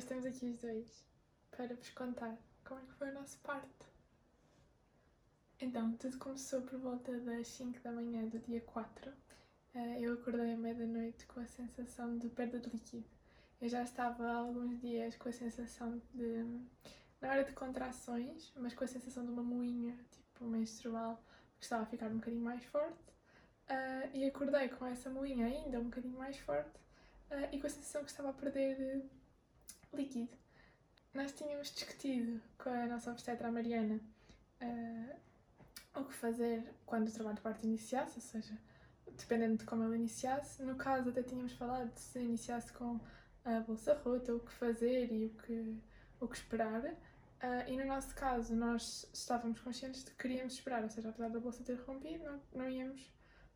Estamos aqui os dois para vos contar como é que foi o nosso parto. Então, tudo começou por volta das 5 da manhã do dia 4. Eh, eu acordei à meia-noite com a sensação de perda de líquido. Eu já estava há alguns dias com a sensação de. não era de contrações, mas com a sensação de uma moinha, tipo menstrual, que estava a ficar um bocadinho mais forte. Eh, e acordei com essa moinha ainda um bocadinho mais forte uh, e com a sensação que estava a perder líquido. Nós tínhamos discutido com a nossa obstetra Mariana uh, o que fazer quando o trabalho de parto iniciasse, ou seja, dependendo de como ele iniciasse. No caso, até tínhamos falado se iniciasse com a bolsa rota, o que fazer e o que, o que esperar. Uh, e no nosso caso, nós estávamos conscientes de que queríamos esperar, ou seja, apesar da bolsa ter rompido, não, não íamos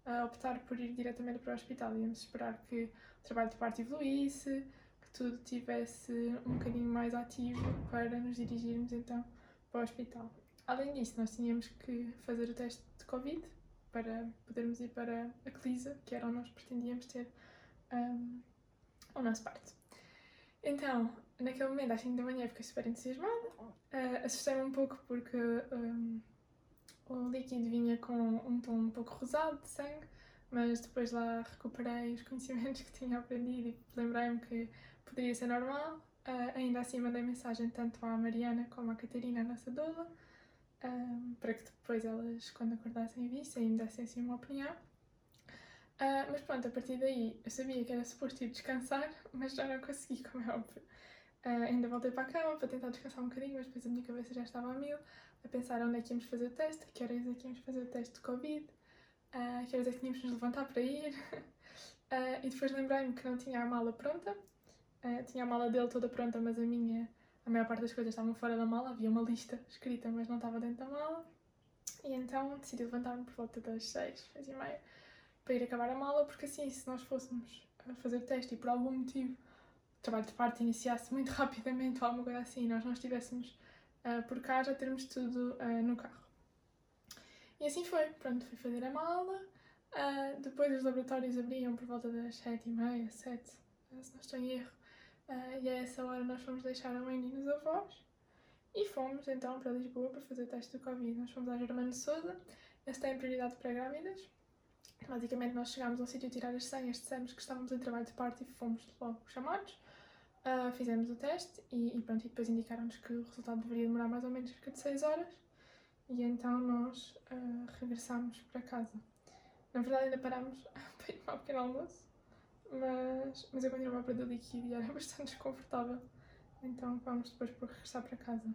uh, optar por ir diretamente para o hospital, íamos esperar que o trabalho de parto evoluísse, tudo tivesse um bocadinho mais ativo para nos dirigirmos então para o hospital. Além disso, nós tínhamos que fazer o teste de Covid para podermos ir para a CLISA, que era onde nós pretendíamos ter um, o nosso parto. Então, naquele momento, às 5 da manhã, fiquei super entusiasmada. Uh, Assustei-me um pouco porque um, o líquido vinha com um tom um pouco rosado de sangue mas depois lá recuperei os conhecimentos que tinha aprendido e lembrei-me que poderia ser normal. Uh, ainda assim mandei mensagem tanto à Mariana como à Catarina, a nossa doula, uh, para que depois elas, quando acordassem, vissem e me dessem assim uma opinião. Uh, mas pronto, a partir daí eu sabia que era suposto ir descansar, mas já não consegui, como é óbvio. ainda voltei para a cama para tentar descansar um bocadinho, mas depois a minha cabeça já estava a mil, a pensar onde é que íamos fazer o teste, que horas é que íamos fazer o teste de Covid, uh, que horas é que tínhamos de nos levantar para ir. Uh, e depois lembrei-me que não tinha a mala pronta. Uh, tinha a mala dele toda pronta, mas a minha, a maior parte das coisas estavam fora da mala. Havia uma lista escrita, mas não estava dentro da mala. E então decidi levantar-me por volta das seis, seis e meia, para ir acabar a mala, porque assim, se nós fôssemos fazer teste e por algum motivo o trabalho de parte iniciasse muito rapidamente ou alguma coisa assim, nós não estivéssemos uh, por cá, já termos tudo no carro. E assim foi, pronto, fui fazer a mala. Uh, depois os laboratórios abriam por volta das sete e meia, sete, se não estou em erro. Uh, e a essa hora nós fomos deixar a mãe e os avós. E fomos então para Lisboa para fazer o teste do Covid. Nós fomos à Germano de Souza, esse tem prioridade para grávidas. Basicamente nós chegámos ao sítio a tirar as senhas, dissemos que estávamos em trabalho de parto e fomos logo chamados. Uh, fizemos o teste e, e pronto, e depois indicaram-nos que o resultado deveria demorar mais ou menos cerca de 6 horas e então nós uh, regressámos para casa. Na verdade ainda parámos para ir para o pequeno almoço, mas, mas eu continuava a perder líquido e era bastante desconfortável. Então vamos depois por regressar para casa.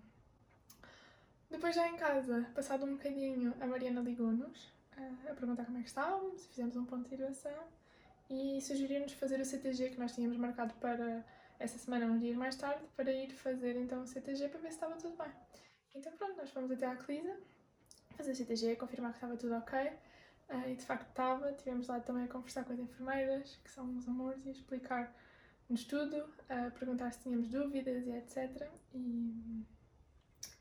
Depois já em casa, passado um bocadinho, a Mariana ligou-nos uh, a perguntar como é que estávamos, fizemos um ponto de situação e sugeriu-nos fazer o CTG que nós tínhamos marcado para essa semana, uns dias mais tarde, para ir fazer então o CTG para ver se estava tudo bem. Então pronto, nós fomos até à Clisa fazer CTG, confirmar que estava tudo ok. Uh, e de facto estava. Tivemos lá também a conversar com as enfermeiras, que são uns amores, e explicar-nos tudo, uh, perguntar se tínhamos dúvidas e etc. E,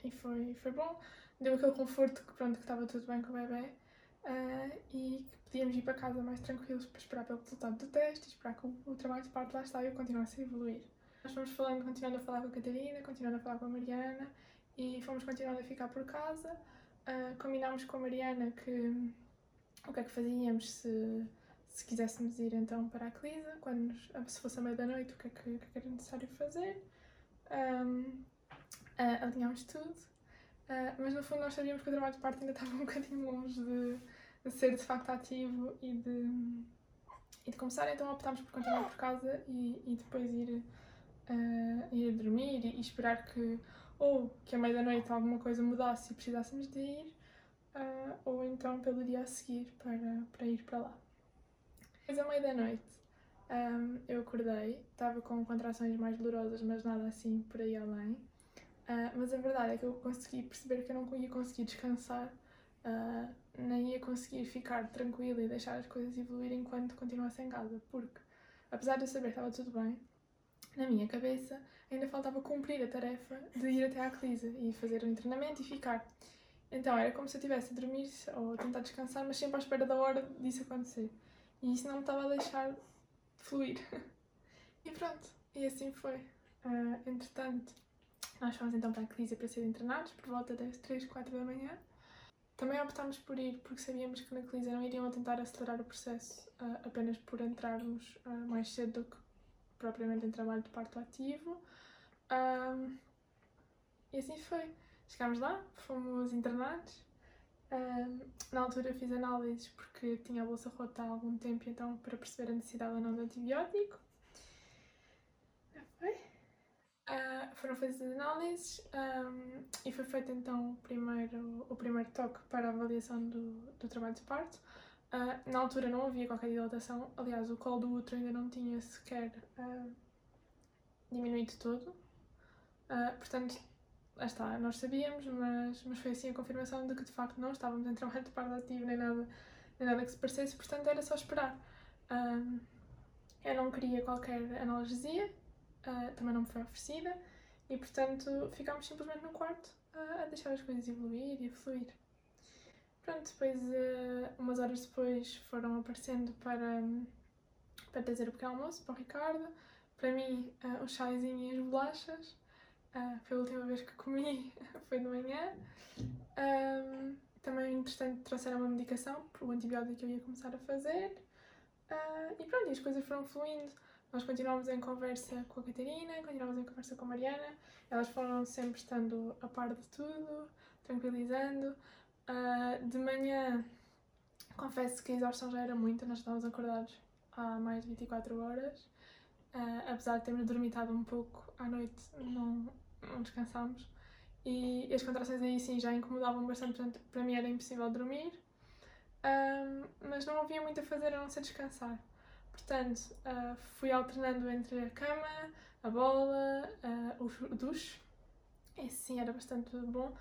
e foi, foi bom. Deu aquele conforto que pronto, que estava tudo bem com o bebê. Uh, e que podíamos ir para casa mais tranquilos para esperar pelo resultado do teste e esperar que o, o trabalho de parte lá está e eu continuasse a evoluir. Nós fomos falando, continuando a falar com a Catarina, continuando a falar com a Mariana e fomos continuando a ficar por casa. Uh, combinámos com a Mariana que o que é que fazíamos se, se quiséssemos ir então para a Clisa, quando nos, se fosse a meia da noite, o que é que, é que era necessário fazer. Um, uh, alinhámos tudo, uh, mas no fundo nós sabíamos que o trabalho de parte ainda estava um bocadinho longe de, de ser de facto ativo e de, e de começar, então optámos por continuar por casa e, e depois ir, ir dormir e, e esperar que ou que à meia-noite alguma coisa mudasse e precisássemos de ir, uh, ou então pelo dia a seguir para, para ir para lá. Mas à meia-noite um, eu acordei, estava com contrações mais dolorosas, mas nada assim por aí além. Uh, mas a verdade é que eu consegui perceber que eu não ia conseguir descansar, uh, nem ia conseguir ficar tranquila e deixar as coisas evoluir enquanto continuasse em casa, porque apesar de eu saber que estava tudo bem, na minha cabeça ainda faltava cumprir a tarefa de ir até à Clisa e fazer o treinamento e ficar. Então era como se eu estivesse a dormir ou a tentar descansar, mas sempre à espera da hora disso acontecer. E isso não me estava a deixar fluir. e pronto, e assim foi. Uh, entretanto, nós fomos então para a Clísia para ser internados por volta das 3, 4 da manhã. Também optámos por ir porque sabíamos que na Clísia não iriam tentar acelerar o processo uh, apenas por entrarmos uh, mais cedo do que propriamente em trabalho de parto ativo. Um, e assim foi. Chegámos lá, fomos internados. Um, na altura fiz análises porque tinha a bolsa rota há algum tempo, então para perceber a necessidade ou não de antibiótico. Uh, foram feitas as análises um, e foi feito então o primeiro, o primeiro toque para a avaliação do, do trabalho de parto. Uh, na altura não havia qualquer dilatação, aliás, o colo do útero ainda não tinha sequer uh, diminuído todo. portanto, lá está, nós sabíamos, mas, mas foi assim a confirmação de que de facto não estávamos em trabalho de parto ativo nem nada, nem nada que se parecesse, portanto era só esperar. eu não queria qualquer analgesia, uh, também não me foi oferecida e, portanto, ficámos simplesmente no quarto uh, a deixar as coisas evoluir e fluir. Pronto, depois, uh, umas horas depois, foram aparecendo para, para trazer o pequeno almoço para o Ricardo. Para mim, uh, o cházinho e as bolachas. Uh, foi a última vez que comi, foi de manhã. Um, também, entretanto, trouxeram uma medicação, o antibiótico que eu ia começar a fazer. Uh, e pronto, e as coisas foram fluindo. Nós continuámos em conversa com a Catarina, continuámos em conversa com a Mariana, elas foram sempre estando a par de tudo, tranquilizando. Uh, de manhã, confesso que a exaustão já era muita, nós estávamos acordados há mais de 24 horas. Uh, apesar de termos dormitado um pouco à noite, não, não descansámos. E as contrações aí sim já incomodavam bastante, portanto, para mim era impossível dormir. Ah, mas não havia muito a fazer a não ser descansar. Portanto, uh, fui alternando entre a cama, a bola, uh, o duche. Esse sim era bastante bom.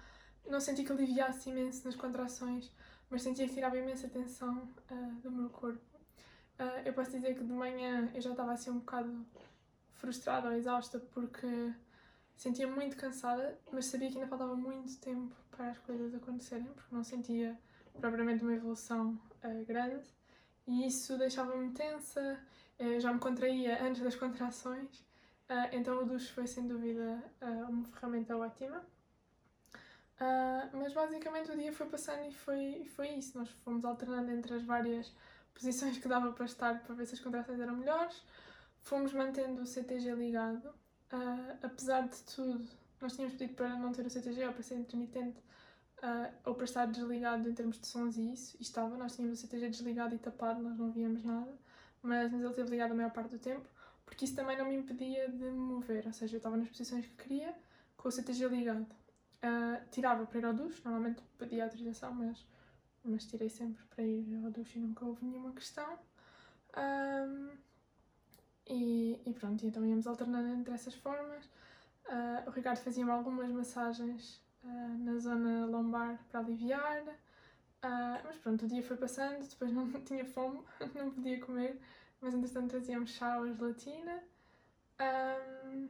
Não senti que aliviasse imenso nas contrações, mas sentia que tirava imensa tensão uh, do meu corpo. eu posso dizer que de manhã eu já estava assim um bocado frustrada ou exausta porque sentia muito cansada, mas sabia que ainda faltava muito tempo para as coisas acontecerem, porque não sentia propriamente uma evolução grande e isso deixava-me tensa, já me contraía antes das contrações, então o duche foi sem dúvida uma ferramenta ótima. Mas basicamente o dia foi passando e foi, foi isso. Nós fomos alternando entre as várias posições que dava para estar para ver se as contrações eram melhores. Fomos mantendo o CTG ligado. apesar de tudo, nós tínhamos pedido para não ter o CTG ou para ser intermitente, uh, ou para estar desligado em termos de sons e isso, e estava, nós tínhamos o CTG desligado e tapado, nós não víamos nada, mas, mas ele esteve ligado a maior parte do tempo, porque isso também não me impedia de me mover, ou seja, eu estava nas posições que queria, com o CTG ligado. Uh, tirava para ir ao duche, normalmente pedia autorização, mas, mas tirei sempre para ir ao duche e nunca houve nenhuma questão. Um, e, e, pronto, então íamos alternando entre essas formas. Uh, o Ricardo fazia-me algumas massagens uh, na zona lombar para aliviar. Mas pronto, o dia foi passando, depois não tinha fome, não podia comer, mas entretanto trazíamos chá ou gelatina. Um,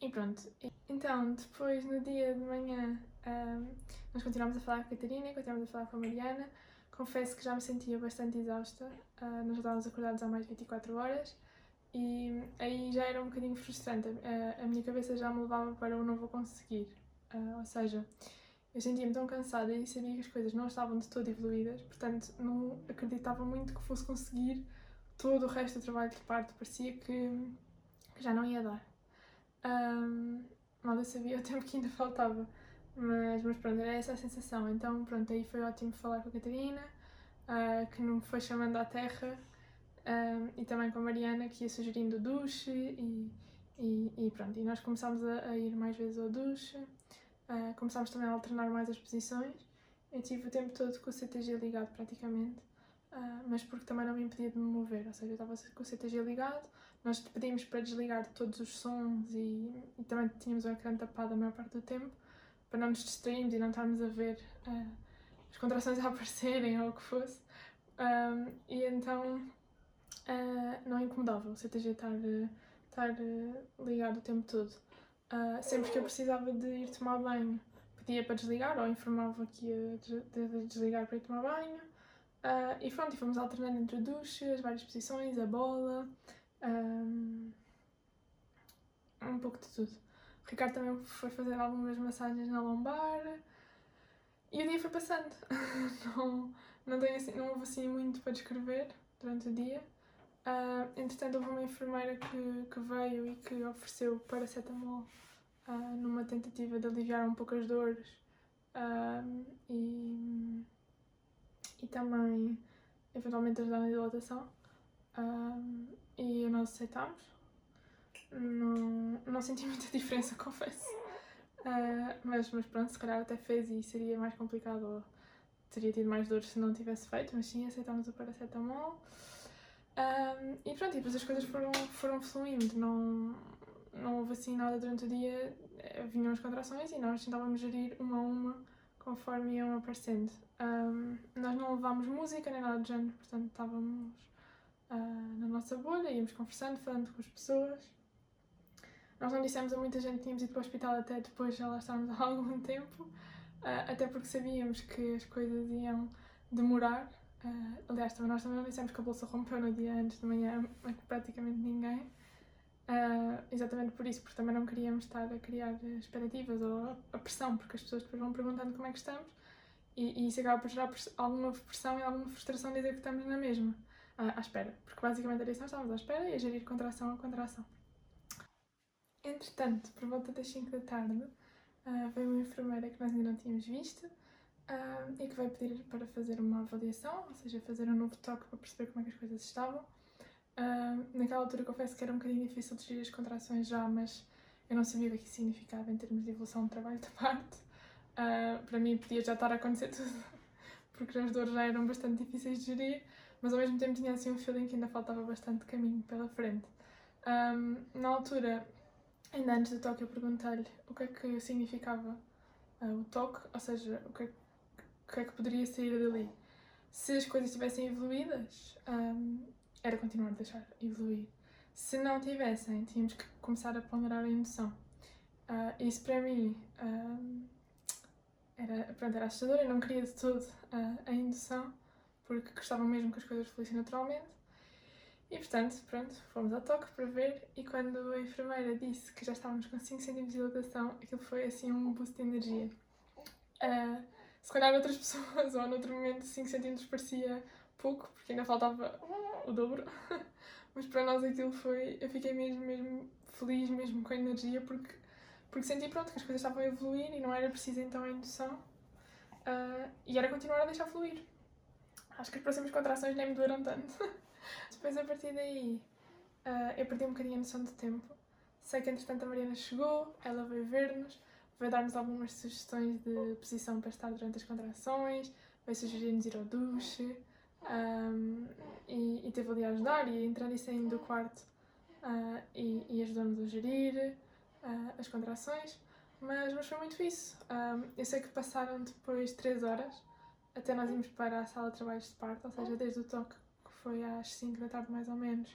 e pronto. Então, depois no dia de manhã, um, nós continuámos a falar com a Catarina, continuámos a falar com a Mariana. Confesso que já me sentia bastante exausta, uh, nós já estávamos acordados há mais de 24 horas e aí já era um bocadinho frustrante. Uh, a minha cabeça já me levava para eu não vou conseguir. Uh, ou seja, eu sentia-me tão cansada e sabia que as coisas não estavam de todo evoluídas, portanto, não acreditava muito que fosse conseguir todo o resto do trabalho de parto. Parecia que, que já não ia dar. Um, eu sabia o tempo que ainda faltava, mas, mas pronto, era essa a sensação. Então, pronto, aí foi ótimo falar com a Catarina, uh, que me foi chamando à terra, um, e também com a Mariana, que ia sugerindo o duche, e, e, e pronto, e nós começámos a, a ir mais vezes ao duche. Uh, começámos também a alternar mais as posições. Eu tive o tempo todo com o CTG ligado praticamente, uh, mas porque também não me impedia de me mover, ou seja, eu estava com o CTG ligado, nós pedimos para desligar todos os sons e, e também tínhamos o ecrã tapado a maior parte do tempo, para não nos distrairmos e não estarmos a ver uh, as contrações a aparecerem ou o que fosse. Um, e então não incomodava o CTG estar, estar ligado o tempo todo. Uh, sempre que eu precisava de ir tomar banho, pedia para desligar ou informava que ia de, de desligar para ir tomar banho. Uh, e pronto, e fomos alternando entre o duche, as várias posições, a bola. Um, um pouco de tudo. O Ricardo também foi fazer algumas massagens na lombar e o dia foi passando. não, não, tenho assim, não houve assim muito para descrever durante o dia. Uh, entretanto, houve uma enfermeira que, que veio e que ofereceu paracetamol uh, numa tentativa de aliviar um pouco as dores uh, e, e também eventualmente ajudar na dilatação. E nós aceitámos. Não, não senti muita diferença, confesso. mas, mas pronto, se calhar até fez e seria mais complicado ou teria tido mais dores se não tivesse feito, mas sim, aceitámos o paracetamol. Um, e pronto, e depois as coisas foram, foram fluindo, não, não houve assim nada durante o dia, eh, vinham as contrações e nós tentávamos gerir uma a uma conforme iam aparecendo. Um, nós não levámos música nem nada do género, portanto estávamos uh, na nossa bolha, íamos conversando, falando com as pessoas. Nós não dissemos a muita gente que tínhamos ido para o hospital até depois de lá estarmos há algum tempo, uh, até porque sabíamos que as coisas iam demorar Uh, aliás, também nós também não dissemos que a bolsa rompeu no dia antes de manhã a praticamente ninguém. Uh, exatamente por isso, porque também não queríamos estar a criar expectativas ou a pressão, porque as pessoas depois vão perguntando como é que estamos e, e isso acaba por gerar alguma pressão e alguma frustração dizer que estamos na mesma, à espera, porque basicamente era isso, nós estávamos à espera e a gerir contração a contração. Entretanto, por volta das 5 da tarde, uh, veio uma enfermeira que nós ainda não tínhamos visto uh, e que vai pedir para fazer uma avaliação, ou seja, fazer um novo toque para perceber como é que as coisas estavam. Uh, naquela altura confesso que era um bocadinho difícil de gerir as contrações já, mas eu não sabia o que isso significava em termos de evolução de trabalho da parte. Uh, para mim podia já estar a acontecer tudo, porque as dores já eram bastante difíceis de gerir, mas ao mesmo tempo tinha assim um feeling que ainda faltava bastante caminho pela frente. Um, na altura, ainda antes do toque, eu perguntei-lhe o que é que significava uh, o toque, ou seja, o que é o que é que poderia sair dali? Se as coisas estivessem evoluídas, um, era continuar a deixar evoluir. Se não tivessem, tínhamos que começar a ponderar a indução. Uh, isso para mim um, era, pronto, era assustador, eu não queria de todo uh, a indução, porque gostava mesmo que as coisas fluíssem naturalmente. E portanto, pronto, fomos ao toque para ver e quando a enfermeira disse que já estávamos com 5 cm de dilatação, aquilo foi assim um boost de energia. Uh, se calhar outras pessoas ou noutro momento 5 cm parecia pouco, porque ainda faltava o dobro. Mas para nós aquilo foi. Eu fiquei mesmo, mesmo feliz, mesmo com a energia, porque, porque senti pronto que as coisas estavam a evoluir e não era preciso então a indução. Uh, e era continuar a deixar fluir. Acho que as próximas contrações nem me doeram tanto. Depois a partir daí uh, eu perdi um bocadinho a noção de tempo. Sei que entretanto a Mariana chegou, ela veio ver-nos, vai dar-nos algumas sugestões de posição para estar durante as contrações, vai sugerir-nos ir ao duche um, e, e teve ali a ajudar e entrando e saindo do quarto uh, e, e ajudou-nos a gerir uh, as contrações. Mas, mas foi muito isso. Um, eu sei que passaram depois 3 horas até nós irmos para a sala de trabalhos de parto, ou seja, desde o toque, que foi às 5 da tarde mais ou menos,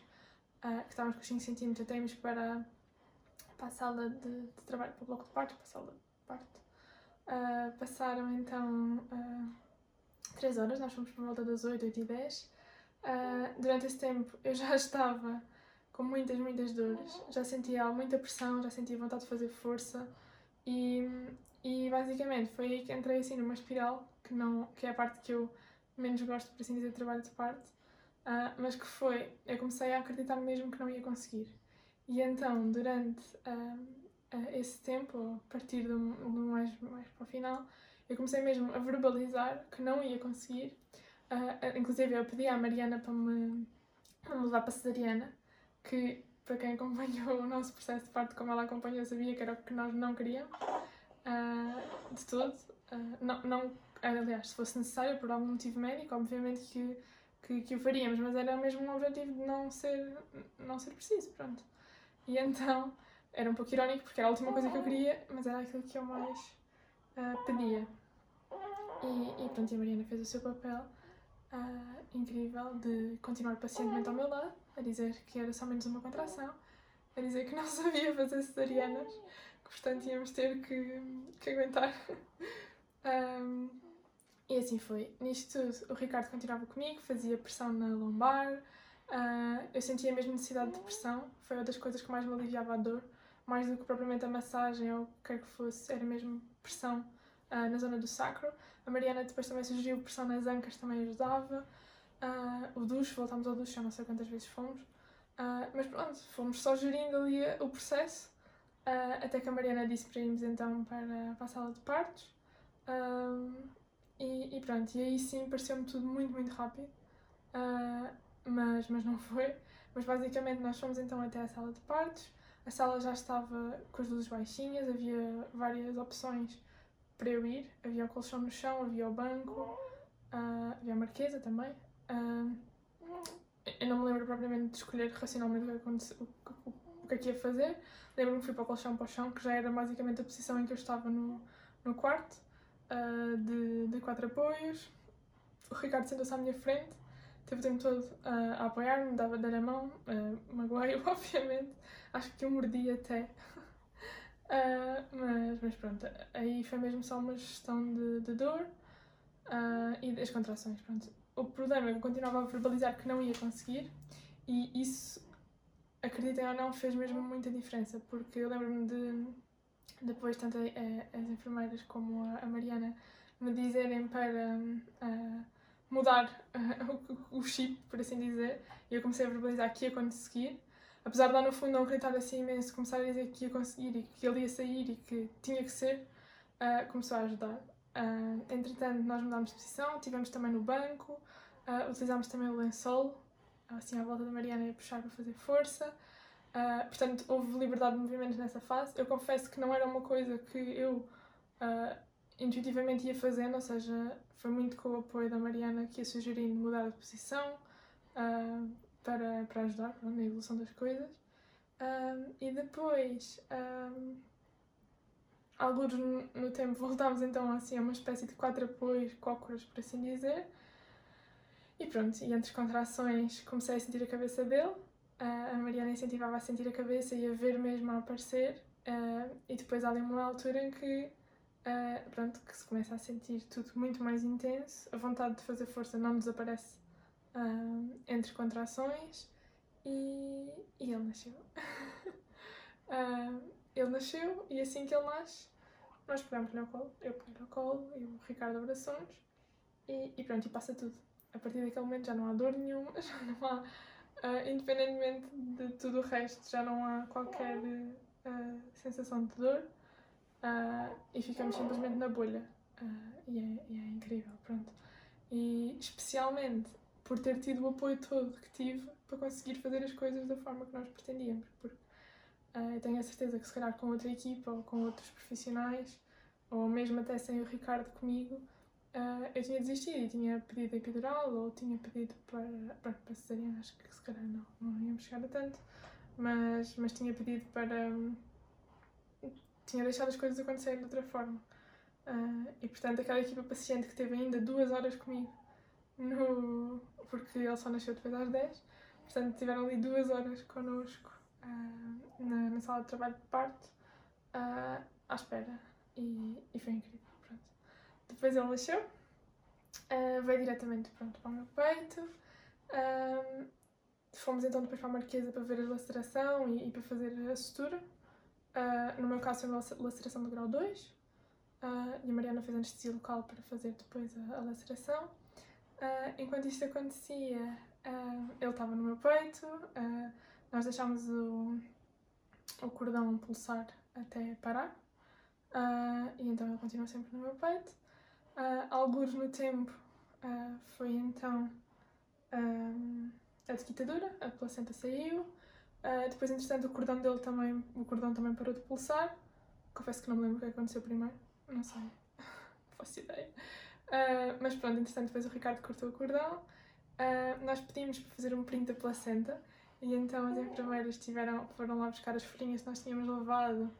uh, que estávamos com os 5 centímetros, até irmos para para a sala de, de trabalho, para o bloco de parto, para a sala de parto. Uh, passaram então uh, 3 horas, nós fomos por volta das 8, 8 e 10. Uh, ah, durante esse tempo eu já estava com muitas, muitas dores, já sentia muita pressão, já sentia vontade de fazer força e, e basicamente foi aí que entrei assim numa espiral, que, não, que é a parte que eu menos gosto, por assim dizer, trabalho de parto, uh, mas que foi, eu comecei a acreditar mesmo que não ia conseguir. E então, durante uh, esse tempo, a partir do, do, mais, mais para o final, eu comecei mesmo a verbalizar que não ia conseguir. Uh, inclusive, eu pedi à Mariana para me, para me levar para cesariana, que para quem acompanhou o nosso processo de parto, como ela acompanhou, sabia que era o que nós não queríamos, uh, de todo. Uh, não, não, aliás, se fosse necessário, por algum motivo médico, obviamente que, que, que o faríamos, mas era mesmo um objetivo de não ser, não ser preciso, pronto. E então era um pouco irónico porque era a última coisa que eu queria, mas era aquilo que eu mais uh, pedia. E, e pronto, a Mariana fez o seu papel uh, incrível de continuar pacientemente ao meu lado, a dizer que era só menos uma contração, a dizer que não sabia fazer cesarianas, que portanto íamos ter que, que aguentar. um, e assim foi. Nisto tudo, o Ricardo continuava comigo, fazia pressão na lombar, Uh, eu sentia mesmo necessidade de pressão, foi uma das coisas que mais me aliviava a dor, mais do que propriamente a massagem ou o que quer que fosse, era mesmo pressão uh, na zona do sacro. A Mariana depois também sugeriu pressão nas ancas, também ajudava. Uh, o duche, voltámos ao duche, já não sei quantas vezes fomos. Mas pronto, fomos só gerindo ali o processo, até que a Mariana disse para irmos então para, para a sala de partos. E, e, pronto, e aí sim pareceu-me tudo muito, muito rápido, mas, mas não foi. Mas basicamente nós fomos então até a sala de partos. A sala já estava com as luzes baixinhas, havia várias opções para eu ir. Havia o colchão no chão, havia o banco, uh, havia a marquesa também. Uh, eu não me lembro propriamente de escolher racionalmente o que, o, o que é que ia fazer. Lembro-me que fui para o colchão para o chão, que já era basicamente a posição em que eu estava no, no quarto, uh, de, de quatro apoios. O Ricardo sentou-se à minha frente teve o tempo todo uh, a apoiar-me, dava dar a mão, uh, magoei-o, obviamente, acho que eu mordi até. uh, mas, mas pronto, aí foi mesmo só uma gestão de, de dor e das contrações. Pronto. O problema é que eu continuava a verbalizar que não ia conseguir e isso, acreditem ou não, fez mesmo muita diferença, porque eu lembro-me de depois tanto a, as enfermeiras como a, a Mariana me dizerem para uh, mudar uh, o chip, por assim dizer, e eu comecei a verbalizar que ia conseguir. Apesar de lá no fundo não acreditar assim imenso, começar a dizer que ia conseguir e que ele ia sair e que tinha que ser, uh, começou a ajudar. Uh, entretanto, nós mudámos de posição, estivemos também no banco, uh, utilizámos também o lençol, assim à volta da Mariana e puxar para fazer força. Uh, portanto, houve liberdade de movimentos nessa fase. Eu confesso que não era uma coisa que eu intuitivamente ia fazendo, ou seja, foi muito com o apoio da Mariana que ia sugerindo mudar de posição uh, para, para ajudar na evolução das coisas. E depois, um, alguns no, no, tempo, voltámos então assim a uma espécie de quatro apoios, cócoras, por assim dizer. E pronto, e entre contrações comecei a sentir a cabeça dele. A Mariana incentivava a sentir a cabeça e a ver mesmo a aparecer. Uh, e depois há ali uma altura em que uh, pronto, que se começa a sentir tudo muito mais intenso, a vontade de fazer força não desaparece uh, entre contrações e, e ele nasceu. ele nasceu e assim que ele nasce, nós pegamos-lhe ao colo, eu peguei ao colo e o Ricardo abraçou-nos e, e, pronto, e passa tudo. A partir daquele momento já não há dor nenhuma, já não há, uh, independentemente de tudo o resto, já não há qualquer uh, sensação de dor uh, e ficamos simplesmente na bolha. E, é, e, é, incrível, pronto. E especialmente por ter tido o apoio todo que tive para conseguir fazer as coisas da forma que nós pretendíamos. Porque eu tenho a certeza que se calhar com outra equipa ou com outros profissionais, ou mesmo até sem o Ricardo comigo, uh, eu tinha desistido e tinha pedido epidural ou tinha pedido para, para, para cesariana, acho que se calhar não, não íamos chegar a tanto, mas, mas tinha pedido para. Tinha deixado as coisas acontecerem de outra forma. Uh, e portanto, aquela equipa paciente que teve ainda duas horas comigo, no... porque ele só nasceu depois às 10, portanto, tiveram ali duas horas connosco uh, na, na, sala de trabalho de parto, à espera. E, e foi incrível. Depois ele nasceu, veio diretamente pronto, para o meu peito. fomos então depois para a Marquesa para ver a laceração e, e para fazer a sutura. Uh, no meu caso foi uma laceração do grau 2 uh, ah, e a Mariana fez anestesia local para fazer depois a, a laceração. Uh, enquanto isto acontecia, ele estava no meu peito, nós deixámos o, o cordão pulsar até parar e então ele continua sempre no meu peito. Uh, alguns no tempo foi então a desquitadura, a placenta saiu. Uh, depois, entretanto, o cordão dele também, o cordão também parou de pulsar. Confesso que não me lembro o que aconteceu primeiro. Não sei. não faço ideia. Uh, mas pronto, entretanto, depois o Ricardo cortou o cordão. Uh, nós pedimos para fazer um print da placenta e então as enfermeiras tiveram, foram lá buscar as folhinhas que nós tínhamos lavado,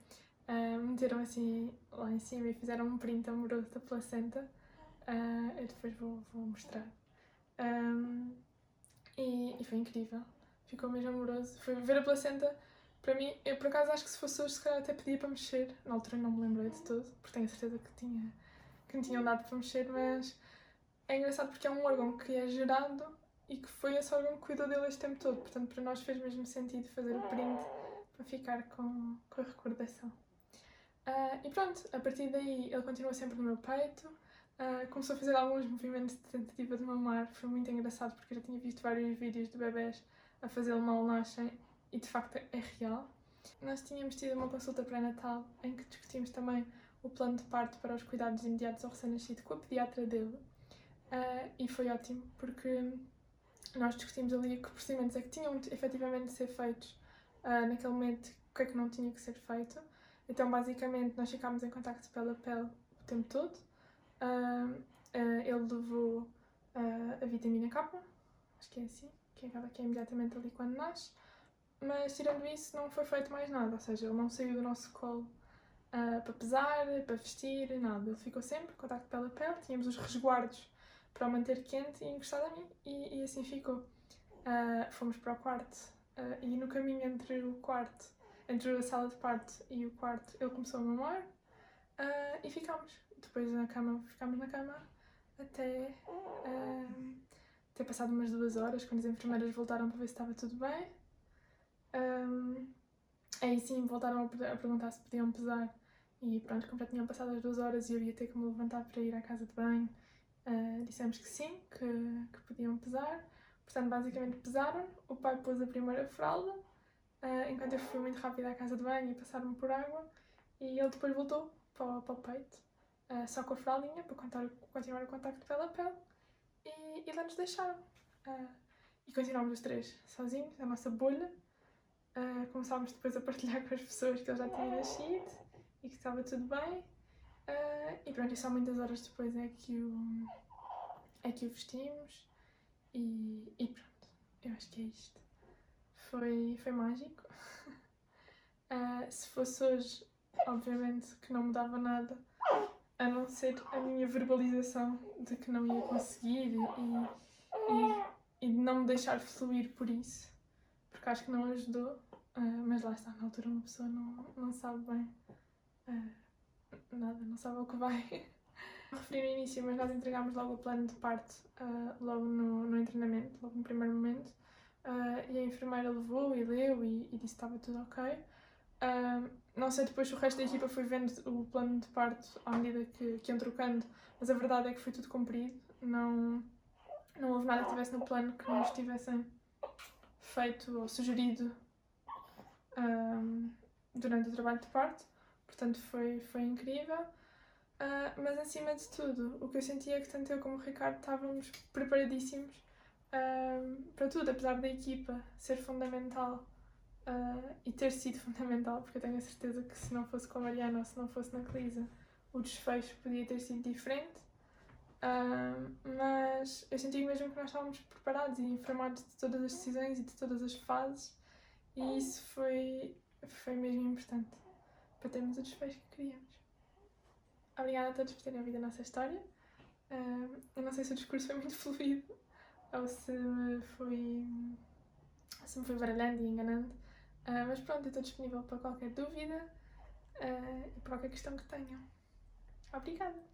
uh, meteram assim lá em cima e fizeram um print amoroso da placenta. eu depois vou, vou mostrar. Um, e, e foi incrível ficou mesmo amoroso. Foi ver a placenta, para mim, eu por acaso acho que se fosse hoje, se calhar até pedia para mexer. Na altura não me lembrei de tudo, porque tenho certeza que, tinha, que me tinham dado para mexer, mas é engraçado porque é um órgão que é gerado e que foi esse órgão que cuidou dele este tempo todo. Portanto, para nós fez mesmo sentido fazer o print a ficar com, com a recordação. Uh, e pronto, a partir daí ele continua sempre no meu peito, uh, começou a fazer alguns movimentos de tentativa de mamar, foi muito engraçado porque eu já tinha visto vários vídeos de bebés a fazê-lo mal nascem e de facto é real. Nós tínhamos tido uma consulta pré-natal em que discutimos também o plano de parto para os cuidados imediatos ao recém-nascido com a pediatra dele uh, e foi ótimo porque nós discutimos ali que procedimentos é que tinham efetivamente de ser feitos naquele momento, o que é que não tinha que ser feito. Então, basicamente, nós ficámos em contacto pele a pele o tempo todo. Uh, ele levou a vitamina K, acho que é assim, que é aquela que é imediatamente ali quando nasce. Mas, tirando isso, não foi feito mais nada, ou seja, ele não saiu do nosso colo uh, para pesar, para vestir, nada. Ele ficou sempre em contacto pele a pele, tínhamos os resguardos para o manter quente e encostado a mim, e, e assim ficou. Uh, fomos para o quarto, uh, e no caminho entre o quarto, entre a sala de parto e o quarto, ele começou a mamar, e ficámos. Depois na cama, ficámos na cama até ter passado umas duas horas, quando as enfermeiras voltaram para ver se estava tudo bem. Um, aí sim voltaram a, perguntar se podiam pesar e pronto, como já tinham passado as duas horas e eu ia ter que me levantar para ir à casa de banho, uh, dissemos que sim, que, que podiam pesar. Portanto, basicamente pesaram. O pai pôs a primeira fralda, uh, enquanto eu fui muito rápida à casa de banho e passaram-me por água. E ele depois voltou para, para o peito, uh, só com a fraldinha, para contar, continuar o contacto pele a pele. E, e lá nos deixaram. e continuámos os três sozinhos, a nossa bolha. começámos depois a partilhar com as pessoas que ele já tinha nascido e que estava tudo bem. Uh, e pronto, e só muitas horas depois é que o, é que o vestimos e, e pronto, eu acho que é isto. Foi, foi mágico. Uh, se fosse hoje, obviamente que não mudava nada, a não ser a minha verbalização de que não ia conseguir e, e, e de não me deixar fluir por isso, porque acho que não ajudou. Uh, mas lá está, na altura uma pessoa não, não sabe bem uh, nada, não sabe o que vai. Referi no início, mas nós entregámos logo o plano de parte uh, logo no, no treinamento, logo no primeiro momento. Uh, e a enfermeira levou e leu e, e disse que estava tudo ok. Uh, não sei depois o resto da equipa foi vendo o plano de parto à medida que, que iam trocando, mas a verdade é que foi tudo cumprido. Não, não houve nada que estivesse no plano que nos tivessem feito ou sugerido durante o trabalho de parto, portanto foi, foi incrível. Uh, mas acima de tudo, o que eu sentia é que tanto eu como o Ricardo estávamos preparadíssimos para tudo, apesar da equipa ser fundamental uh, e ter sido fundamental, porque eu tenho a certeza que se não fosse com a Mariana ou se não fosse na Clisa, o desfecho podia ter sido diferente. mas eu senti mesmo que nós estávamos preparados e informados de todas as decisões e de todas as fases, e isso foi, foi mesmo importante para termos o desfecho que queríamos. Obrigada a todos por terem ouvido a nossa história. Eu não sei se o discurso foi muito fluido ou se me foi, se me foi baralhando e enganando, uh, mas pronto, eu estou disponível para qualquer dúvida uh, e para qualquer questão que tenham. Obrigada!